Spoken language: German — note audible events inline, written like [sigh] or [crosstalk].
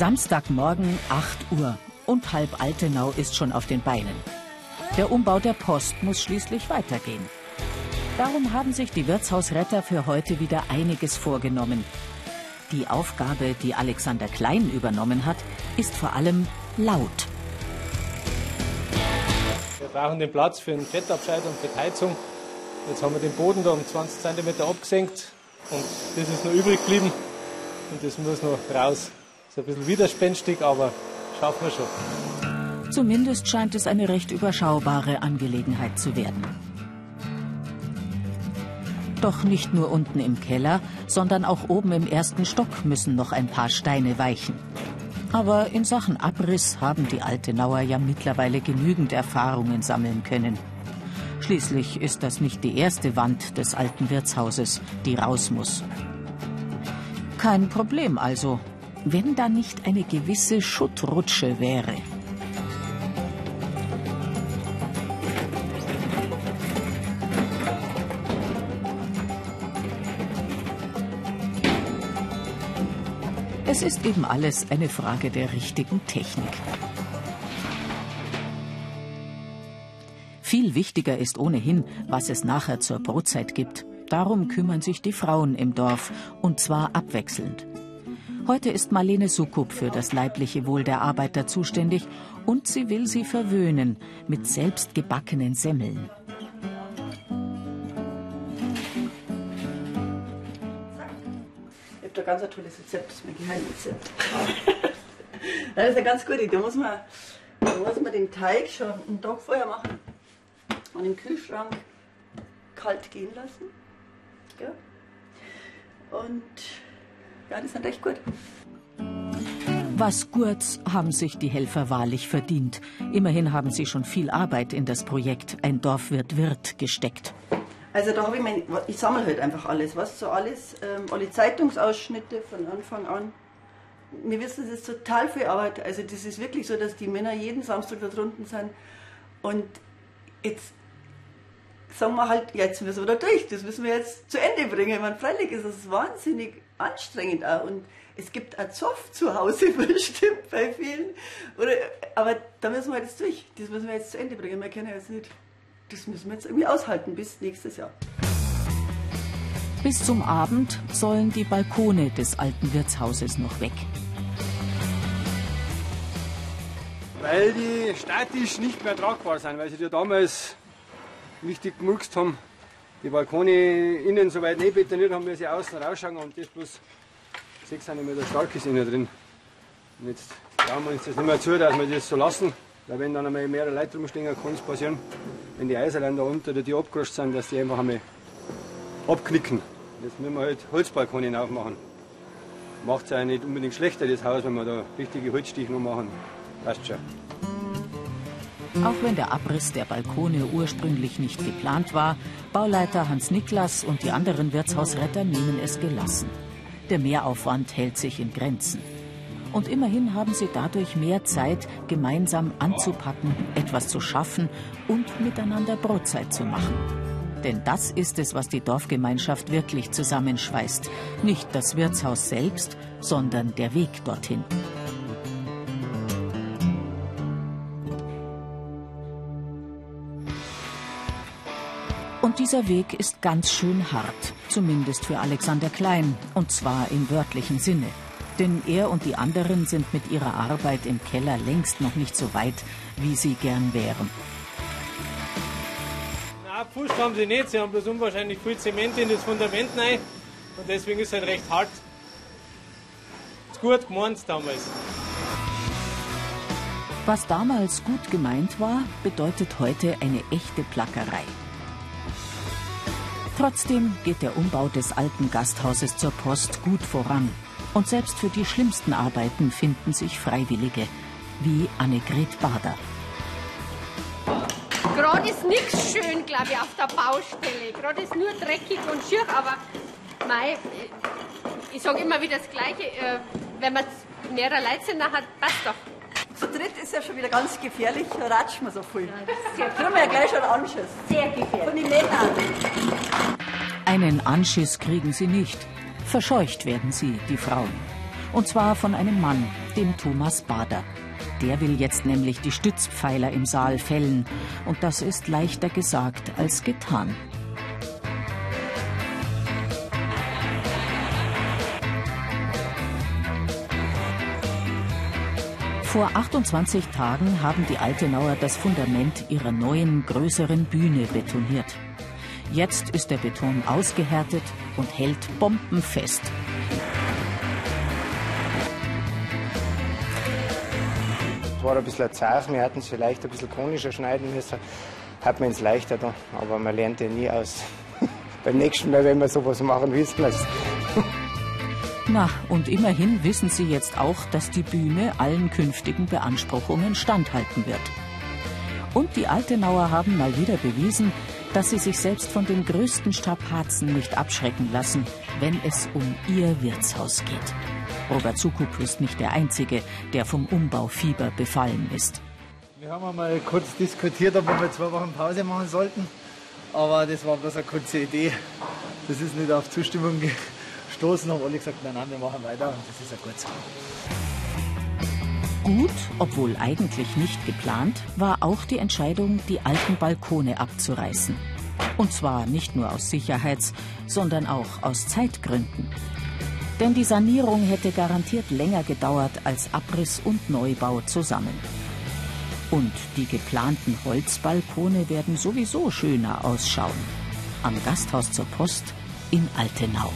Samstagmorgen 8 Uhr und halb Altenau ist schon auf den Beinen. Der Umbau der Post muss schließlich weitergehen. Darum haben sich die Wirtshausretter für heute wieder einiges vorgenommen. Die Aufgabe, die Alexander Klein übernommen hat, ist vor allem laut. Wir brauchen den Platz für einen Fettabscheid und für die Heizung. Jetzt haben wir den Boden da um 20 cm abgesenkt und das ist noch übrig geblieben und das muss noch raus. Ist ein bisschen widerspenstig, aber schaffen wir schon. Zumindest scheint es eine recht überschaubare Angelegenheit zu werden. Doch nicht nur unten im Keller, sondern auch oben im ersten Stock müssen noch ein paar Steine weichen. Aber in Sachen Abriss haben die Altenauer ja mittlerweile genügend Erfahrungen sammeln können. Schließlich ist das nicht die erste Wand des alten Wirtshauses, die raus muss. Kein Problem also, wenn da nicht eine gewisse Schuttrutsche wäre. Es ist eben alles eine Frage der richtigen Technik. Viel wichtiger ist ohnehin, was es nachher zur Brotzeit gibt. Darum kümmern sich die Frauen im Dorf, und zwar abwechselnd. Heute ist Marlene Sukup für das leibliche Wohl der Arbeiter zuständig und sie will sie verwöhnen mit selbstgebackenen Semmeln. da ganz ein tolles Rezept, [laughs] das ist mein Geheimrezept. das ist eine ganz gute Idee. Da muss man, da muss man den Teig schon einen Tag vorher machen und im Kühlschrank kalt gehen lassen. Und ja, die sind echt gut. Was Gurz haben sich die Helfer wahrlich verdient. Immerhin haben sie schon viel Arbeit in das Projekt Ein Dorf wird Wirt gesteckt. Also da habe ich mein, ich sammle halt einfach alles, was so alles, ähm, alle Zeitungsausschnitte von Anfang an. Wir wissen, es ist total viel Arbeit. Also das ist wirklich so, dass die Männer jeden Samstag da drunten sind. Und jetzt sagen wir halt, jetzt müssen wir da durch, das müssen wir jetzt zu Ende bringen. Ich meine, freilich ist es wahnsinnig anstrengend auch. Und es gibt auch Zoff zu Hause [laughs] bestimmt bei vielen. Oder, aber da müssen wir jetzt durch, das müssen wir jetzt zu Ende bringen. Wir können jetzt nicht das müssen wir jetzt irgendwie aushalten bis nächstes Jahr. Bis zum Abend sollen die Balkone des alten Wirtshauses noch weg. Weil die statisch nicht mehr tragbar sind, weil sie die damals richtig gemurkst haben. Die Balkone innen so weit nicht betoniert haben, wie sie außen rausschauen und das bloß 6 cm stark ist innen drin. Und jetzt trauen wir uns das nicht mehr zu, dass wir das so lassen. Weil wenn dann einmal mehrere Leute rumstehen, kann es passieren, wenn die Eiserlein da unter oder die abgerascht sind, dass die einfach einmal abknicken. Jetzt müssen wir halt Holzbalkone aufmachen. Macht es ja nicht unbedingt schlechter, das Haus, wenn wir da richtige Holzstiche noch machen. Passt schon. Auch wenn der Abriss der Balkone ursprünglich nicht geplant war, Bauleiter Hans Niklas und die anderen Wirtshausretter nehmen es gelassen. Der Mehraufwand hält sich in Grenzen. Und immerhin haben sie dadurch mehr Zeit, gemeinsam anzupacken, etwas zu schaffen und miteinander Brotzeit zu machen. Denn das ist es, was die Dorfgemeinschaft wirklich zusammenschweißt. Nicht das Wirtshaus selbst, sondern der Weg dorthin. Dieser Weg ist ganz schön hart, zumindest für Alexander Klein, und zwar im wörtlichen Sinne. Denn er und die anderen sind mit ihrer Arbeit im Keller längst noch nicht so weit, wie sie gern wären. Na, Pfust haben sie nicht, sie haben bloß unwahrscheinlich viel Zement in das Fundament rein und deswegen ist es halt recht hart. Ist gut gemeint damals. Was damals gut gemeint war, bedeutet heute eine echte Plackerei. Trotzdem geht der Umbau des alten Gasthauses zur Post gut voran. Und selbst für die schlimmsten Arbeiten finden sich Freiwillige, wie Annegret Bader. Gerade ist nichts schön, glaube ich, auf der Baustelle. Gerade ist nur dreckig und schier, aber mei, ich sage immer wieder das Gleiche. Äh, wenn man mehrere Leute sind, dann passt doch. Zu dritt ist ja schon wieder ganz gefährlich, da ratschen wir so viel. Ja, Kriegen wir ja gleich schon einen Anschiss. Sehr gefährlich. Von den Männern. Einen Anschiss kriegen sie nicht. Verscheucht werden sie, die Frauen. Und zwar von einem Mann, dem Thomas Bader. Der will jetzt nämlich die Stützpfeiler im Saal fällen. Und das ist leichter gesagt als getan. Vor 28 Tagen haben die Altenauer das Fundament ihrer neuen, größeren Bühne betoniert. Jetzt ist der Beton ausgehärtet und hält bombenfest. Es war ein bisschen ein Zeichen, wir hätten es vielleicht ein bisschen konischer schneiden müssen. Hat man es leichter aber man lernt ja nie aus. [laughs] Beim nächsten Mal, wenn wir sowas machen, wissen wir es. Na, und immerhin wissen Sie jetzt auch, dass die Bühne allen künftigen Beanspruchungen standhalten wird. Und die Altenauer haben mal wieder bewiesen, dass sie sich selbst von den größten Strapazen nicht abschrecken lassen, wenn es um ihr Wirtshaus geht. Robert Sukup ist nicht der Einzige, der vom Umbaufieber befallen ist. Wir haben einmal kurz diskutiert, ob wir zwei Wochen Pause machen sollten. Aber das war bloß eine kurze Idee. Das ist nicht auf Zustimmung gestoßen, haben alle gesagt, nein, nein, wir machen weiter und das ist ja gut so. Gut, obwohl eigentlich nicht geplant, war auch die Entscheidung, die alten Balkone abzureißen. Und zwar nicht nur aus Sicherheits-, sondern auch aus Zeitgründen. Denn die Sanierung hätte garantiert länger gedauert als Abriss und Neubau zusammen. Und die geplanten Holzbalkone werden sowieso schöner ausschauen. Am Gasthaus zur Post in Altenau.